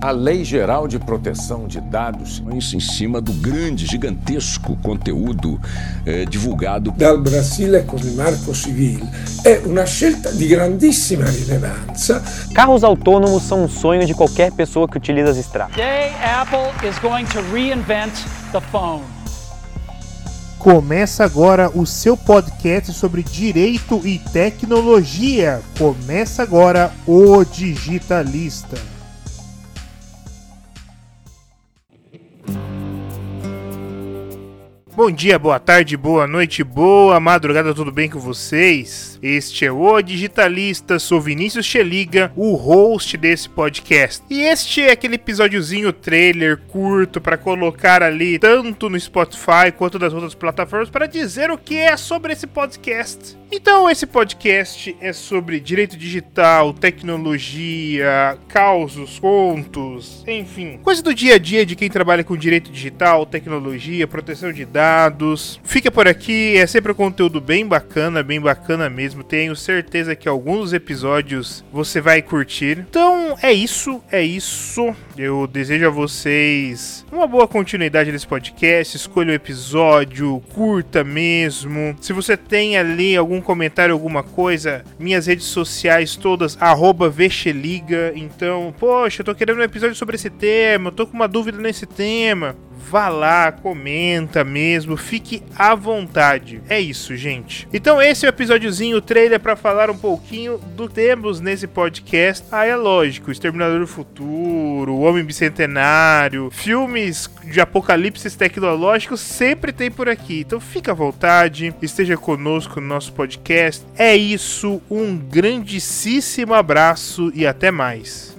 a Lei Geral de Proteção de Dados. Isso em cima do grande, gigantesco conteúdo eh, divulgado dal Brasile con il Marco Civil è una scelta di grandissima rilevanza. Carros autônomos são um sonho de qualquer pessoa que utiliza as estradas. Today, Apple is going to reinvent the phone. Começa agora o seu podcast sobre direito e tecnologia. Começa agora o Digitalista. Bom dia, boa tarde, boa noite, boa madrugada, tudo bem com vocês? Este é o Digitalista, sou Vinícius Cheliga, o host desse podcast. E este é aquele episódiozinho trailer curto para colocar ali tanto no Spotify quanto nas outras plataformas para dizer o que é sobre esse podcast. Então, esse podcast é sobre direito digital, tecnologia, causos, contos, enfim, coisa do dia a dia de quem trabalha com direito digital, tecnologia, proteção de dados. Fica por aqui, é sempre um conteúdo bem bacana, bem bacana mesmo. Tenho certeza que alguns episódios você vai curtir. Então, é isso, é isso. Eu desejo a vocês uma boa continuidade desse podcast. Escolha o episódio, curta mesmo. Se você tem ali algum comentário, alguma coisa, minhas redes sociais todas, Vexeliga. Então, poxa, eu tô querendo um episódio sobre esse tema, eu tô com uma dúvida nesse tema. Vá lá, comenta mesmo, fique à vontade. É isso, gente. Então esse é o episódiozinho, o trailer para falar um pouquinho do temos nesse podcast. Ah, é lógico, Exterminador do Futuro, O Homem Bicentenário, filmes de apocalipse tecnológicos sempre tem por aqui. Então fique à vontade, esteja conosco no nosso podcast. É isso, um grandíssimo abraço e até mais.